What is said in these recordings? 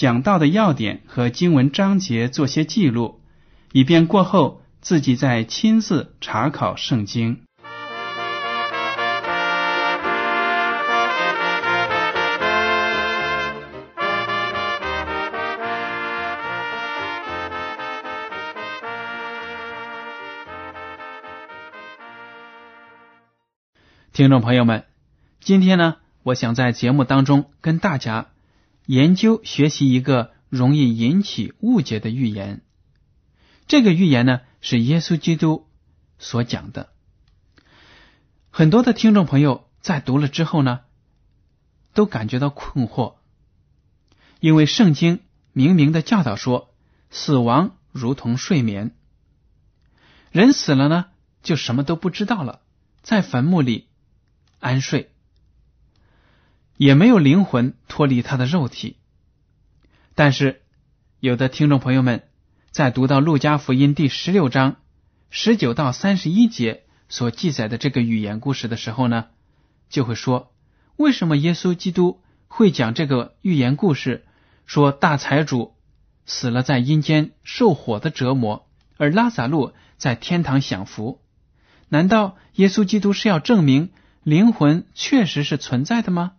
讲到的要点和经文章节做些记录，以便过后自己再亲自查考圣经。听众朋友们，今天呢，我想在节目当中跟大家研究学习一个容易引起误解的预言。这个预言呢，是耶稣基督所讲的。很多的听众朋友在读了之后呢，都感觉到困惑，因为圣经明明的教导说，死亡如同睡眠，人死了呢，就什么都不知道了，在坟墓里。安睡，也没有灵魂脱离他的肉体。但是，有的听众朋友们在读到路加福音第十六章十九到三十一节所记载的这个寓言故事的时候呢，就会说：为什么耶稣基督会讲这个寓言故事？说大财主死了在阴间受火的折磨，而拉萨路在天堂享福。难道耶稣基督是要证明？灵魂确实是存在的吗？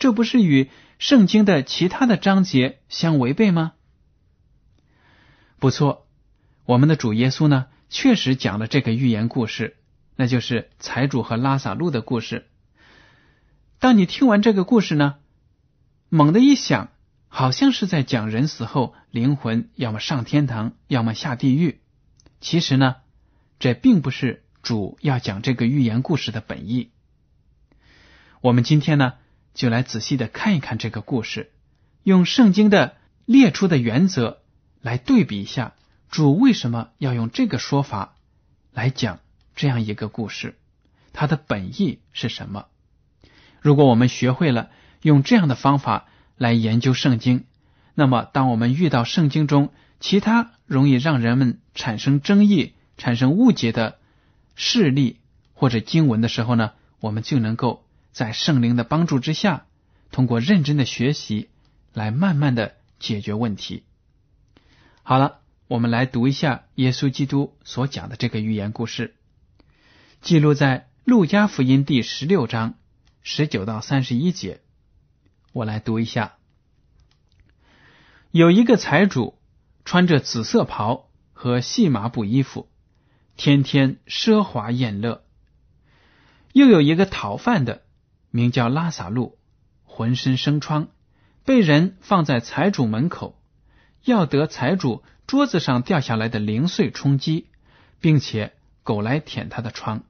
这不是与圣经的其他的章节相违背吗？不错，我们的主耶稣呢，确实讲了这个寓言故事，那就是财主和拉萨路的故事。当你听完这个故事呢，猛地一想，好像是在讲人死后灵魂要么上天堂，要么下地狱。其实呢，这并不是主要讲这个寓言故事的本意。我们今天呢，就来仔细的看一看这个故事，用圣经的列出的原则来对比一下，主为什么要用这个说法来讲这样一个故事，它的本意是什么？如果我们学会了用这样的方法来研究圣经，那么当我们遇到圣经中其他容易让人们产生争议、产生误解的事例或者经文的时候呢，我们就能够。在圣灵的帮助之下，通过认真的学习，来慢慢的解决问题。好了，我们来读一下耶稣基督所讲的这个寓言故事，记录在路加福音第十六章十九到三十一节。我来读一下：有一个财主，穿着紫色袍和细麻布衣服，天天奢华宴乐；又有一个讨饭的。名叫拉萨路，浑身生疮，被人放在财主门口，要得财主桌子上掉下来的零碎充饥，并且狗来舔他的疮。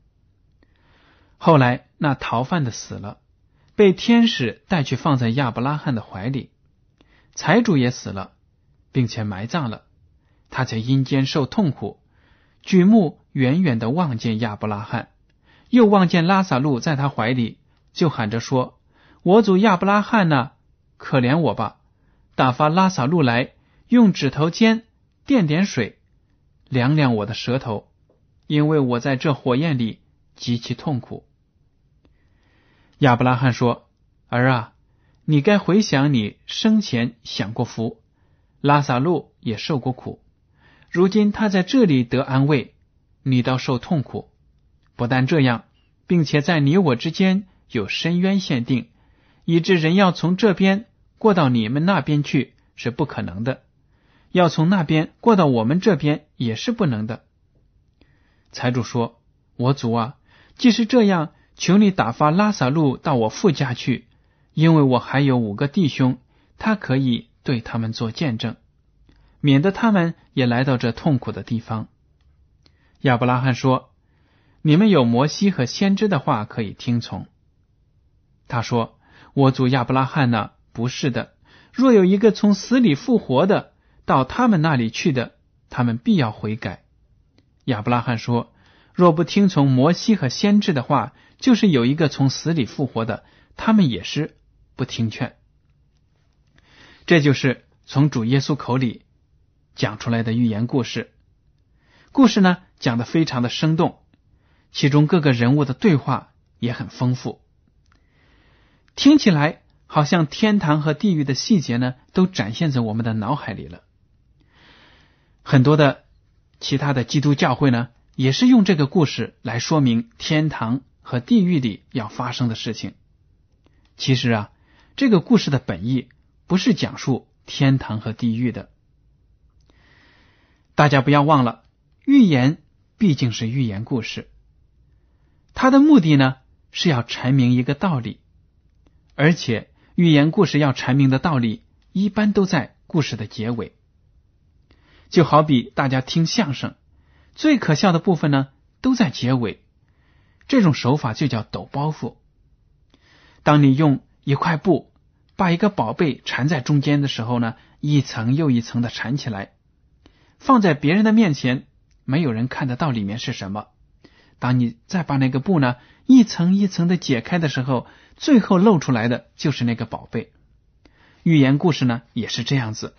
后来那逃犯的死了，被天使带去放在亚伯拉罕的怀里，财主也死了，并且埋葬了。他在阴间受痛苦，举目远远的望见亚伯拉罕，又望见拉萨路在他怀里。就喊着说：“我祖亚伯拉罕呢？可怜我吧！打发拉萨路来，用指头尖垫点水，凉凉我的舌头，因为我在这火焰里极其痛苦。”亚伯拉罕说：“儿啊，你该回想你生前享过福，拉萨路也受过苦，如今他在这里得安慰，你倒受痛苦。不但这样，并且在你我之间。”有深渊限定，以致人要从这边过到你们那边去，是不可能的，要从那边过到我们这边也是不能的。财主说：“我主啊，即使这样，求你打发拉萨路到我父家去，因为我还有五个弟兄，他可以对他们做见证，免得他们也来到这痛苦的地方。”亚伯拉罕说：“你们有摩西和先知的话可以听从。”他说：“我主亚伯拉罕呢？不是的。若有一个从死里复活的到他们那里去的，他们必要悔改。”亚伯拉罕说：“若不听从摩西和先知的话，就是有一个从死里复活的，他们也是不听劝。”这就是从主耶稣口里讲出来的寓言故事。故事呢讲的非常的生动，其中各个人物的对话也很丰富。听起来好像天堂和地狱的细节呢，都展现在我们的脑海里了。很多的其他的基督教会呢，也是用这个故事来说明天堂和地狱里要发生的事情。其实啊，这个故事的本意不是讲述天堂和地狱的。大家不要忘了，寓言毕竟是寓言故事，它的目的呢是要阐明一个道理。而且，寓言故事要阐明的道理，一般都在故事的结尾。就好比大家听相声，最可笑的部分呢，都在结尾。这种手法就叫抖包袱。当你用一块布把一个宝贝缠在中间的时候呢，一层又一层的缠起来，放在别人的面前，没有人看得到里面是什么。当你再把那个布呢，一层一层的解开的时候，最后露出来的就是那个宝贝。寓言故事呢也是这样子，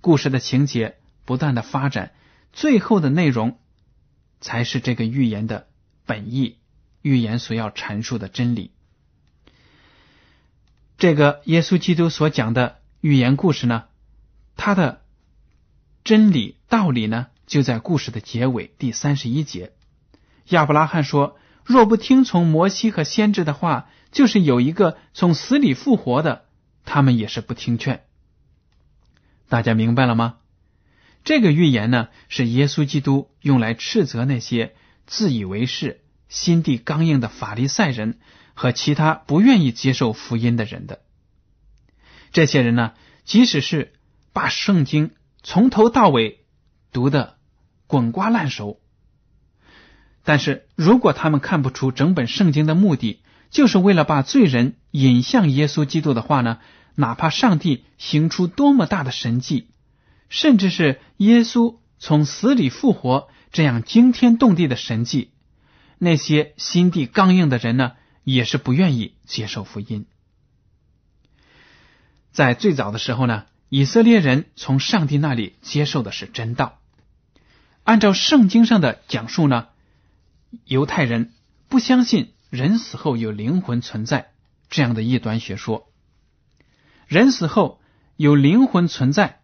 故事的情节不断的发展，最后的内容才是这个寓言的本意，寓言所要阐述的真理。这个耶稣基督所讲的寓言故事呢，它的真理道理呢，就在故事的结尾第三十一节。亚伯拉罕说：“若不听从摩西和先知的话，就是有一个从死里复活的，他们也是不听劝。”大家明白了吗？这个预言呢，是耶稣基督用来斥责那些自以为是、心地刚硬的法利赛人和其他不愿意接受福音的人的。这些人呢，即使是把圣经从头到尾读的滚瓜烂熟。但是如果他们看不出整本圣经的目的就是为了把罪人引向耶稣基督的话呢？哪怕上帝行出多么大的神迹，甚至是耶稣从死里复活这样惊天动地的神迹，那些心地刚硬的人呢，也是不愿意接受福音。在最早的时候呢，以色列人从上帝那里接受的是真道，按照圣经上的讲述呢。犹太人不相信人死后有灵魂存在这样的异端学说。人死后有灵魂存在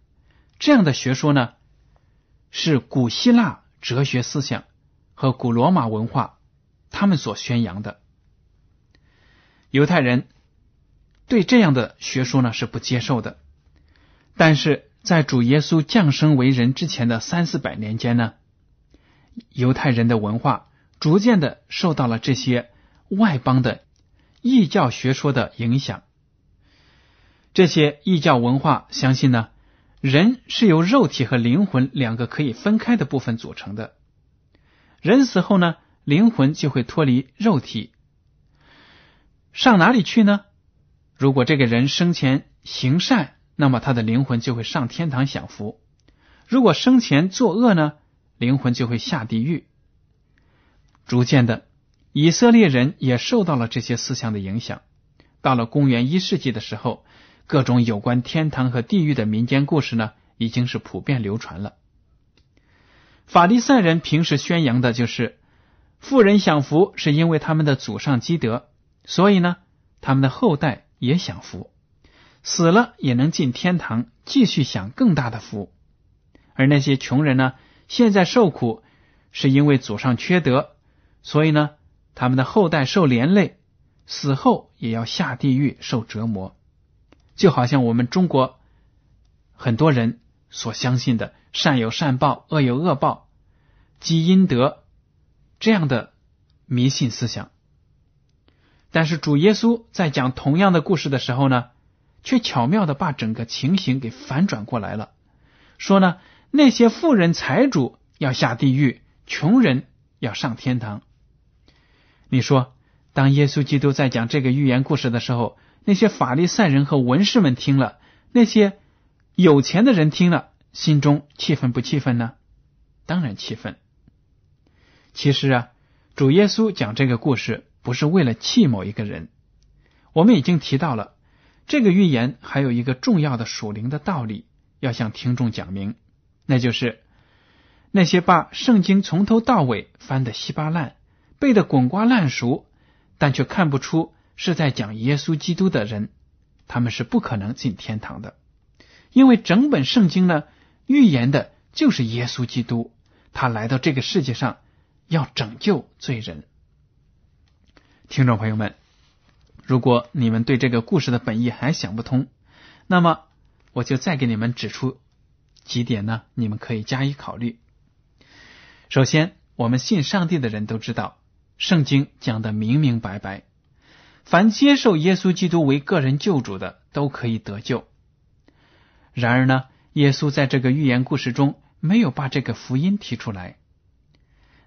这样的学说呢，是古希腊哲学思想和古罗马文化他们所宣扬的。犹太人对这样的学说呢是不接受的。但是在主耶稣降生为人之前的三四百年间呢，犹太人的文化。逐渐的受到了这些外邦的异教学说的影响。这些异教文化相信呢，人是由肉体和灵魂两个可以分开的部分组成的。人死后呢，灵魂就会脱离肉体，上哪里去呢？如果这个人生前行善，那么他的灵魂就会上天堂享福；如果生前作恶呢，灵魂就会下地狱。逐渐的，以色列人也受到了这些思想的影响。到了公元一世纪的时候，各种有关天堂和地狱的民间故事呢，已经是普遍流传了。法利赛人平时宣扬的就是，富人享福是因为他们的祖上积德，所以呢，他们的后代也享福，死了也能进天堂，继续享更大的福。而那些穷人呢，现在受苦是因为祖上缺德。所以呢，他们的后代受连累，死后也要下地狱受折磨，就好像我们中国很多人所相信的善有善报、恶有恶报、积阴德这样的迷信思想。但是主耶稣在讲同样的故事的时候呢，却巧妙的把整个情形给反转过来了，说呢，那些富人财主要下地狱，穷人要上天堂。你说，当耶稣基督在讲这个寓言故事的时候，那些法利赛人和文士们听了，那些有钱的人听了，心中气愤不气愤呢？当然气愤。其实啊，主耶稣讲这个故事。不是为了气某一个人，我们已经提到了这个预言还有一个重要的属灵的道理要向听众讲明，那就是那些把圣经从头到尾翻得稀巴烂、背得滚瓜烂熟，但却看不出是在讲耶稣基督的人，他们是不可能进天堂的，因为整本圣经呢预言的就是耶稣基督，他来到这个世界上要拯救罪人。听众朋友们，如果你们对这个故事的本意还想不通，那么我就再给你们指出几点呢，你们可以加以考虑。首先，我们信上帝的人都知道，圣经讲的明明白白，凡接受耶稣基督为个人救主的，都可以得救。然而呢，耶稣在这个寓言故事中没有把这个福音提出来。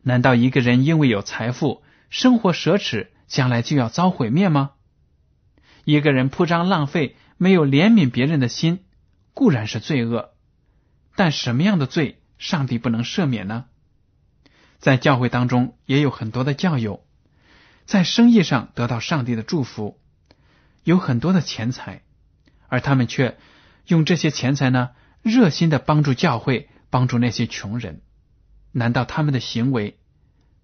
难道一个人因为有财富，生活奢侈？将来就要遭毁灭吗？一个人铺张浪费，没有怜悯别人的心，固然是罪恶。但什么样的罪，上帝不能赦免呢？在教会当中，也有很多的教友，在生意上得到上帝的祝福，有很多的钱财，而他们却用这些钱财呢，热心的帮助教会，帮助那些穷人。难道他们的行为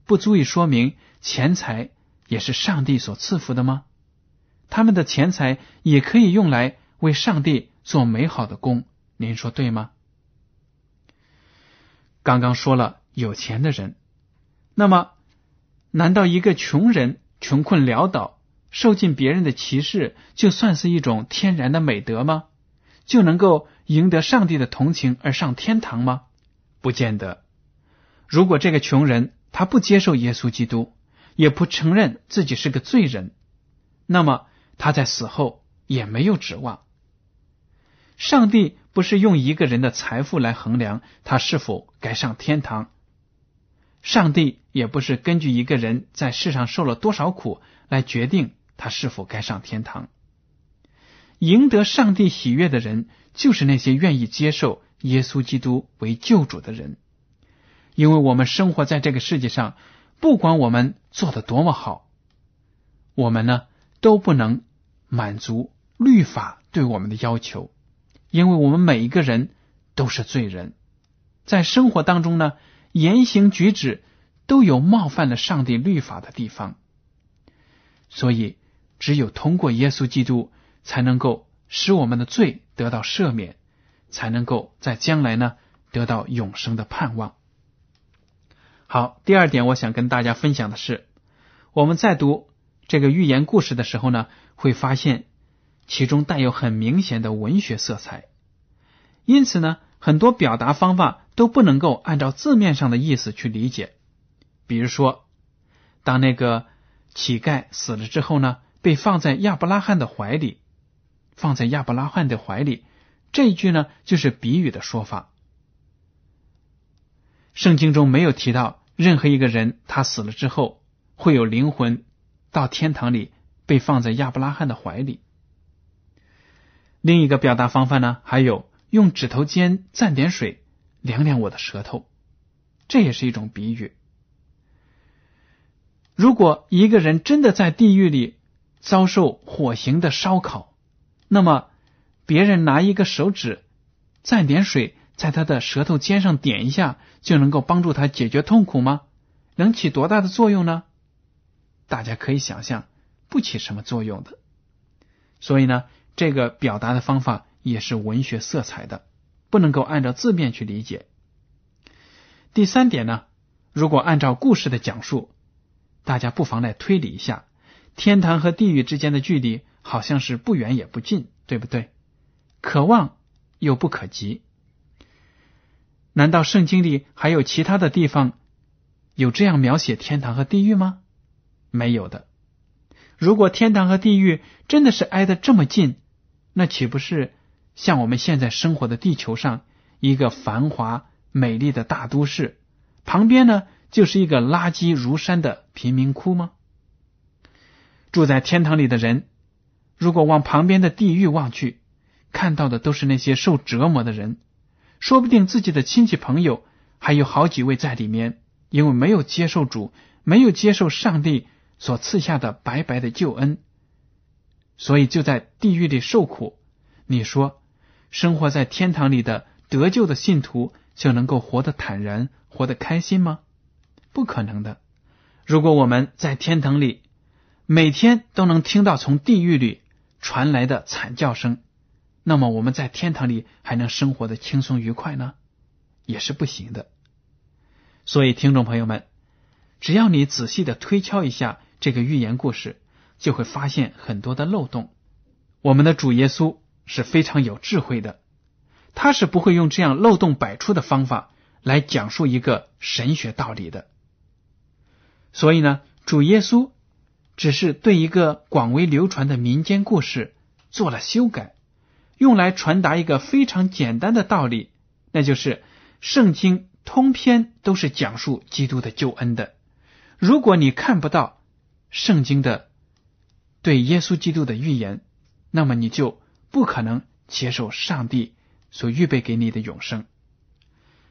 不足以说明钱财？也是上帝所赐福的吗？他们的钱财也可以用来为上帝做美好的工，您说对吗？刚刚说了有钱的人，那么难道一个穷人穷困潦倒，受尽别人的歧视，就算是一种天然的美德吗？就能够赢得上帝的同情而上天堂吗？不见得。如果这个穷人他不接受耶稣基督。也不承认自己是个罪人，那么他在死后也没有指望。上帝不是用一个人的财富来衡量他是否该上天堂，上帝也不是根据一个人在世上受了多少苦来决定他是否该上天堂。赢得上帝喜悦的人，就是那些愿意接受耶稣基督为救主的人，因为我们生活在这个世界上。不管我们做的多么好，我们呢都不能满足律法对我们的要求，因为我们每一个人都是罪人，在生活当中呢言行举止都有冒犯了上帝律法的地方，所以只有通过耶稣基督，才能够使我们的罪得到赦免，才能够在将来呢得到永生的盼望。好，第二点，我想跟大家分享的是，我们在读这个寓言故事的时候呢，会发现其中带有很明显的文学色彩，因此呢，很多表达方法都不能够按照字面上的意思去理解。比如说，当那个乞丐死了之后呢，被放在亚伯拉罕的怀里，放在亚伯拉罕的怀里，这一句呢，就是比喻的说法。圣经中没有提到任何一个人，他死了之后会有灵魂到天堂里被放在亚伯拉罕的怀里。另一个表达方法呢，还有用指头尖蘸点水凉凉我的舌头，这也是一种比喻。如果一个人真的在地狱里遭受火刑的烧烤，那么别人拿一个手指蘸点水。在他的舌头尖上点一下，就能够帮助他解决痛苦吗？能起多大的作用呢？大家可以想象，不起什么作用的。所以呢，这个表达的方法也是文学色彩的，不能够按照字面去理解。第三点呢，如果按照故事的讲述，大家不妨来推理一下，天堂和地狱之间的距离好像是不远也不近，对不对？可望。又不可及。难道圣经里还有其他的地方有这样描写天堂和地狱吗？没有的。如果天堂和地狱真的是挨得这么近，那岂不是像我们现在生活的地球上一个繁华美丽的大都市，旁边呢就是一个垃圾如山的贫民窟吗？住在天堂里的人，如果往旁边的地狱望去，看到的都是那些受折磨的人，说不定自己的亲戚朋友还有好几位在里面，因为没有接受主，没有接受上帝。所赐下的白白的救恩，所以就在地狱里受苦。你说，生活在天堂里的得救的信徒就能够活得坦然、活得开心吗？不可能的。如果我们在天堂里每天都能听到从地狱里传来的惨叫声，那么我们在天堂里还能生活的轻松愉快呢？也是不行的。所以，听众朋友们，只要你仔细的推敲一下。这个寓言故事就会发现很多的漏洞。我们的主耶稣是非常有智慧的，他是不会用这样漏洞百出的方法来讲述一个神学道理的。所以呢，主耶稣只是对一个广为流传的民间故事做了修改，用来传达一个非常简单的道理，那就是圣经通篇都是讲述基督的救恩的。如果你看不到，圣经的对耶稣基督的预言，那么你就不可能接受上帝所预备给你的永生。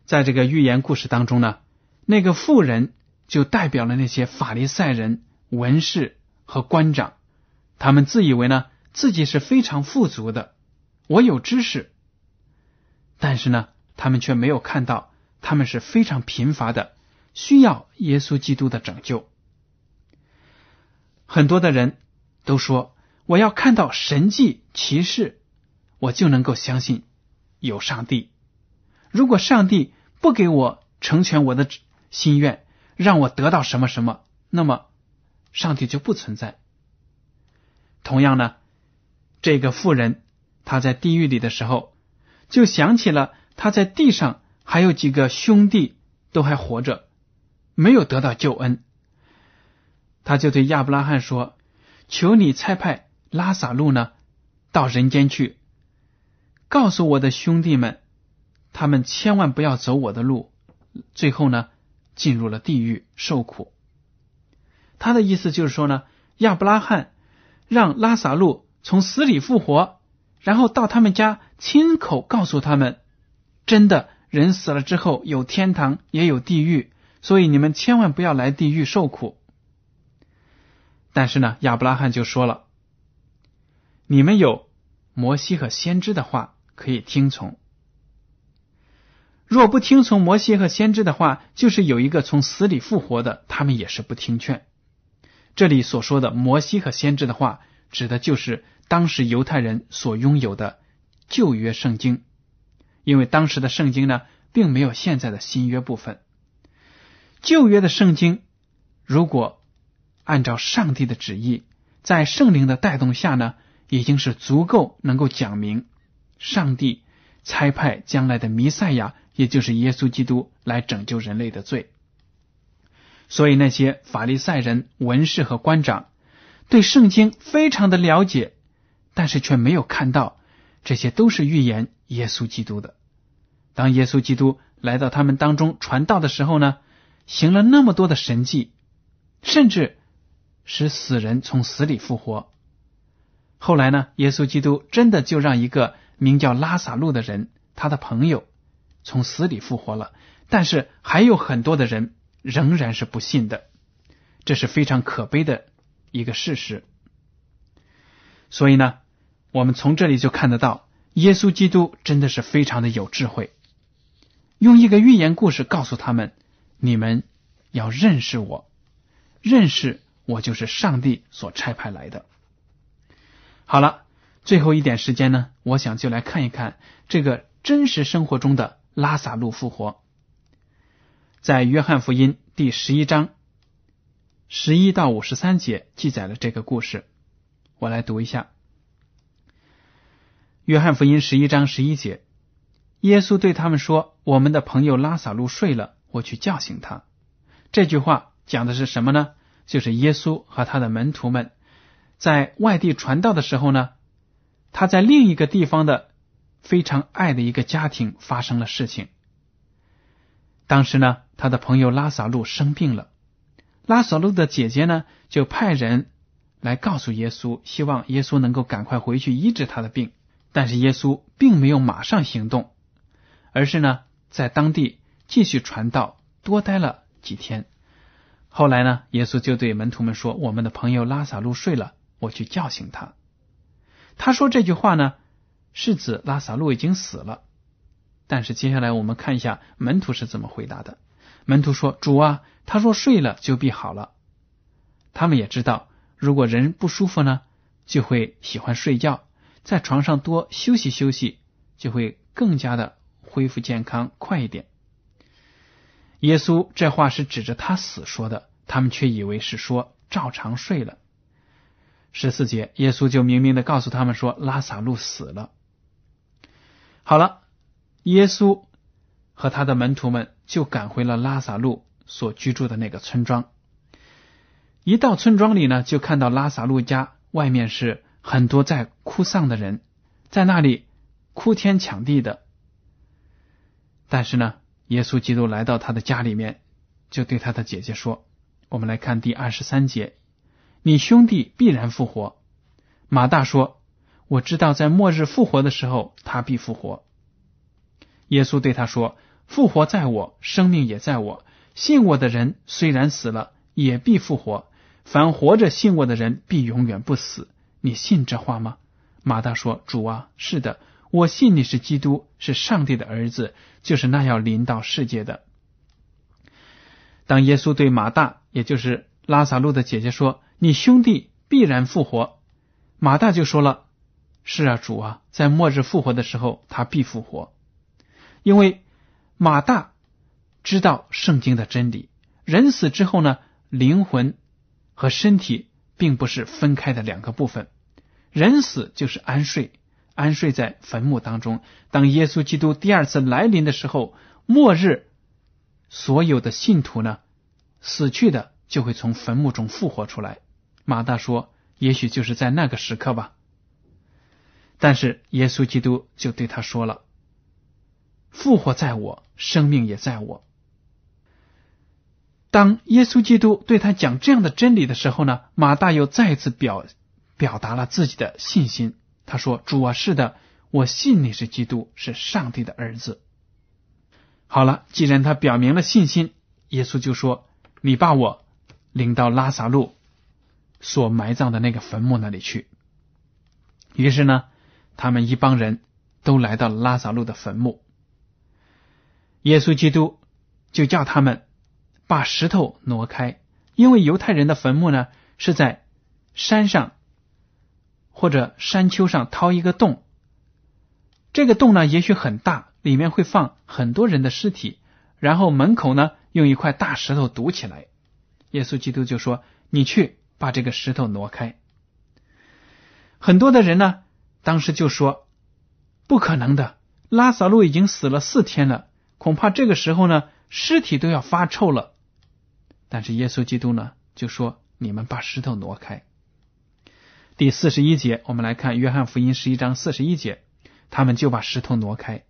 在这个寓言故事当中呢，那个妇人就代表了那些法利赛人、文士和官长，他们自以为呢自己是非常富足的，我有知识，但是呢，他们却没有看到他们是非常贫乏的，需要耶稣基督的拯救。很多的人都说，我要看到神迹奇事，我就能够相信有上帝。如果上帝不给我成全我的心愿，让我得到什么什么，那么上帝就不存在。同样呢，这个妇人她在地狱里的时候，就想起了他在地上还有几个兄弟都还活着，没有得到救恩。他就对亚伯拉罕说：“求你差派拉萨路呢，到人间去，告诉我的兄弟们，他们千万不要走我的路，最后呢，进入了地狱受苦。”他的意思就是说呢，亚伯拉罕让拉萨路从死里复活，然后到他们家亲口告诉他们，真的人死了之后有天堂也有地狱，所以你们千万不要来地狱受苦。但是呢，亚伯拉罕就说了：“你们有摩西和先知的话可以听从，若不听从摩西和先知的话，就是有一个从死里复活的，他们也是不听劝。”这里所说的摩西和先知的话，指的就是当时犹太人所拥有的旧约圣经，因为当时的圣经呢，并没有现在的新约部分。旧约的圣经如果按照上帝的旨意，在圣灵的带动下呢，已经是足够能够讲明上帝差派将来的弥赛亚，也就是耶稣基督来拯救人类的罪。所以那些法利赛人、文士和官长对圣经非常的了解，但是却没有看到这些都是预言耶稣基督的。当耶稣基督来到他们当中传道的时候呢，行了那么多的神迹，甚至。使死人从死里复活。后来呢，耶稣基督真的就让一个名叫拉萨路的人，他的朋友从死里复活了。但是还有很多的人仍然是不信的，这是非常可悲的一个事实。所以呢，我们从这里就看得到，耶稣基督真的是非常的有智慧，用一个寓言故事告诉他们：你们要认识我，认识。我就是上帝所差派来的。好了，最后一点时间呢，我想就来看一看这个真实生活中的拉萨路复活。在约翰福音第十一章十一到五十三节记载了这个故事，我来读一下。约翰福音十一章十一节，耶稣对他们说：“我们的朋友拉萨路睡了，我去叫醒他。”这句话讲的是什么呢？就是耶稣和他的门徒们在外地传道的时候呢，他在另一个地方的非常爱的一个家庭发生了事情。当时呢，他的朋友拉萨路生病了，拉萨路的姐姐呢就派人来告诉耶稣，希望耶稣能够赶快回去医治他的病。但是耶稣并没有马上行动，而是呢在当地继续传道，多待了几天。后来呢，耶稣就对门徒们说：“我们的朋友拉萨路睡了，我去叫醒他。”他说这句话呢，是指拉萨路已经死了。但是接下来我们看一下门徒是怎么回答的。门徒说：“主啊，他说睡了就必好了。”他们也知道，如果人不舒服呢，就会喜欢睡觉，在床上多休息休息，就会更加的恢复健康快一点。耶稣这话是指着他死说的，他们却以为是说照常睡了。十四节，耶稣就明明的告诉他们说，拉萨路死了。好了，耶稣和他的门徒们就赶回了拉萨路所居住的那个村庄。一到村庄里呢，就看到拉萨路家外面是很多在哭丧的人，在那里哭天抢地的。但是呢。耶稣基督来到他的家里面，就对他的姐姐说：“我们来看第二十三节，你兄弟必然复活。”马大说：“我知道在末日复活的时候，他必复活。”耶稣对他说：“复活在我，生命也在我。信我的人虽然死了，也必复活；凡活着信我的人，必永远不死。你信这话吗？”马大说：“主啊，是的。”我信你是基督，是上帝的儿子，就是那要临到世界的。当耶稣对马大，也就是拉萨路的姐姐说：“你兄弟必然复活。”马大就说了：“是啊，主啊，在末日复活的时候，他必复活。”因为马大知道圣经的真理，人死之后呢，灵魂和身体并不是分开的两个部分，人死就是安睡。安睡在坟墓当中。当耶稣基督第二次来临的时候，末日所有的信徒呢，死去的就会从坟墓中复活出来。马大说：“也许就是在那个时刻吧。”但是耶稣基督就对他说了：“复活在我，生命也在我。”当耶稣基督对他讲这样的真理的时候呢，马大又再次表表达了自己的信心。他说：“主啊，是的，我信你是基督，是上帝的儿子。”好了，既然他表明了信心，耶稣就说：“你把我领到拉萨路所埋葬的那个坟墓那里去。”于是呢，他们一帮人都来到了拉萨路的坟墓。耶稣基督就叫他们把石头挪开，因为犹太人的坟墓呢是在山上。或者山丘上掏一个洞，这个洞呢也许很大，里面会放很多人的尸体，然后门口呢用一块大石头堵起来。耶稣基督就说：“你去把这个石头挪开。”很多的人呢当时就说：“不可能的，拉萨路已经死了四天了，恐怕这个时候呢尸体都要发臭了。”但是耶稣基督呢就说：“你们把石头挪开。”第四十一节，我们来看约翰福音十一章四十一节，他们就把石头挪开。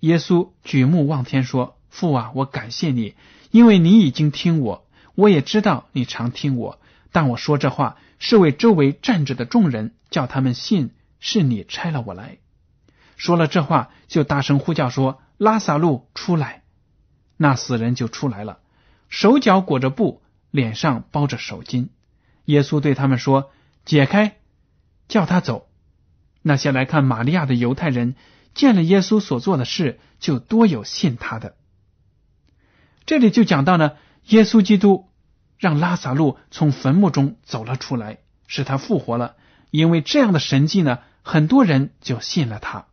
耶稣举目望天说：“父啊，我感谢你，因为你已经听我，我也知道你常听我。但我说这话是为周围站着的众人，叫他们信是你差了我来。”说了这话，就大声呼叫说：“拉萨路出来！”那死人就出来了，手脚裹着布，脸上包着手巾。耶稣对他们说：“解开。”叫他走。那些来看玛利亚的犹太人见了耶稣所做的事，就多有信他的。这里就讲到呢，耶稣基督让拉萨路从坟墓中走了出来，使他复活了。因为这样的神迹呢，很多人就信了他。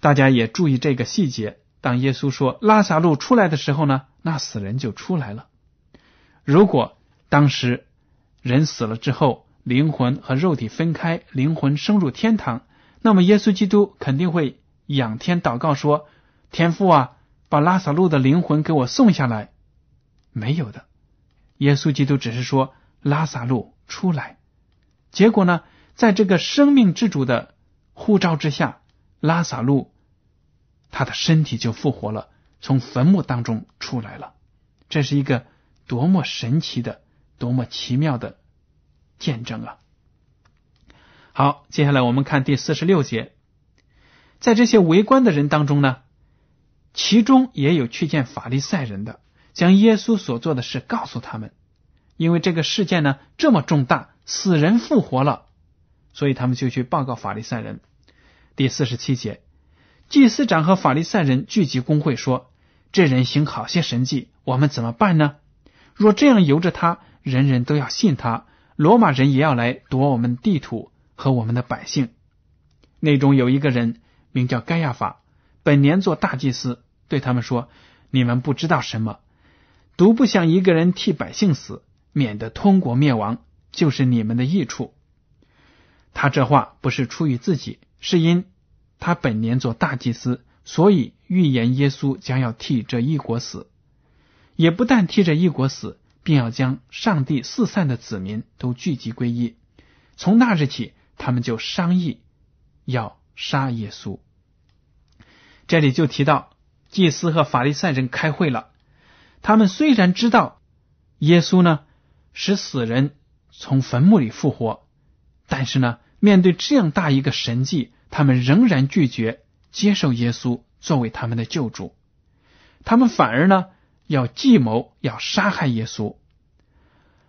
大家也注意这个细节：当耶稣说拉萨路出来的时候呢，那死人就出来了。如果当时人死了之后，灵魂和肉体分开，灵魂升入天堂，那么耶稣基督肯定会仰天祷告说：“天父啊，把拉萨路的灵魂给我送下来。”没有的，耶稣基督只是说：“拉萨路出来。”结果呢，在这个生命之主的呼召之下，拉萨路他的身体就复活了，从坟墓当中出来了。这是一个多么神奇的、多么奇妙的见证啊！好，接下来我们看第四十六节，在这些围观的人当中呢，其中也有去见法利赛人的，将耶稣所做的事告诉他们，因为这个事件呢这么重大，死人复活了，所以他们就去报告法利赛人。第四十七节，祭司长和法利赛人聚集公会说：“这人行好些神迹，我们怎么办呢？若这样由着他，人人都要信他，罗马人也要来夺我们地土。”和我们的百姓，内中有一个人名叫盖亚法，本年做大祭司，对他们说：“你们不知道什么，独不想一个人替百姓死，免得通国灭亡，就是你们的益处。”他这话不是出于自己，是因他本年做大祭司，所以预言耶稣将要替这一国死，也不但替这一国死，并要将上帝四散的子民都聚集归一。从那日起。他们就商议要杀耶稣。这里就提到祭司和法利赛人开会了。他们虽然知道耶稣呢使死人从坟墓里复活，但是呢，面对这样大一个神迹，他们仍然拒绝接受耶稣作为他们的救主。他们反而呢要计谋要杀害耶稣。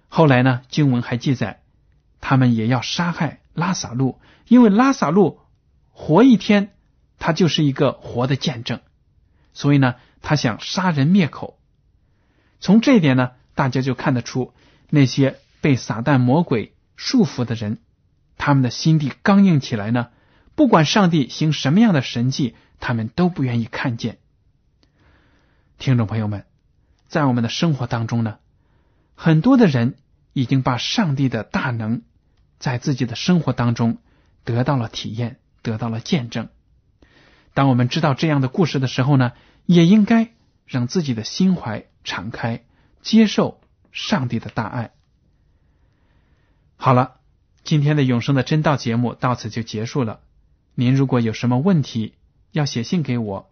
后来呢，经文还记载，他们也要杀害。拉萨路，因为拉萨路活一天，他就是一个活的见证，所以呢，他想杀人灭口。从这一点呢，大家就看得出那些被撒旦魔鬼束缚的人，他们的心地刚硬起来呢。不管上帝行什么样的神迹，他们都不愿意看见。听众朋友们，在我们的生活当中呢，很多的人已经把上帝的大能。在自己的生活当中得到了体验，得到了见证。当我们知道这样的故事的时候呢，也应该让自己的心怀敞开，接受上帝的大爱。好了，今天的永生的真道节目到此就结束了。您如果有什么问题要写信给我，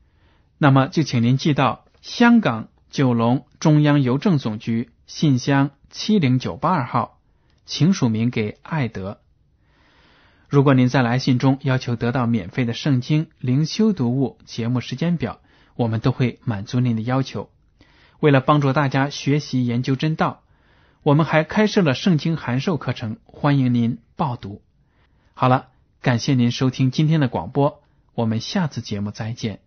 那么就请您寄到香港九龙中央邮政总局信箱七零九八二号。请署名给艾德。如果您在来信中要求得到免费的圣经灵修读物节目时间表，我们都会满足您的要求。为了帮助大家学习研究真道，我们还开设了圣经函授课程，欢迎您报读。好了，感谢您收听今天的广播，我们下次节目再见。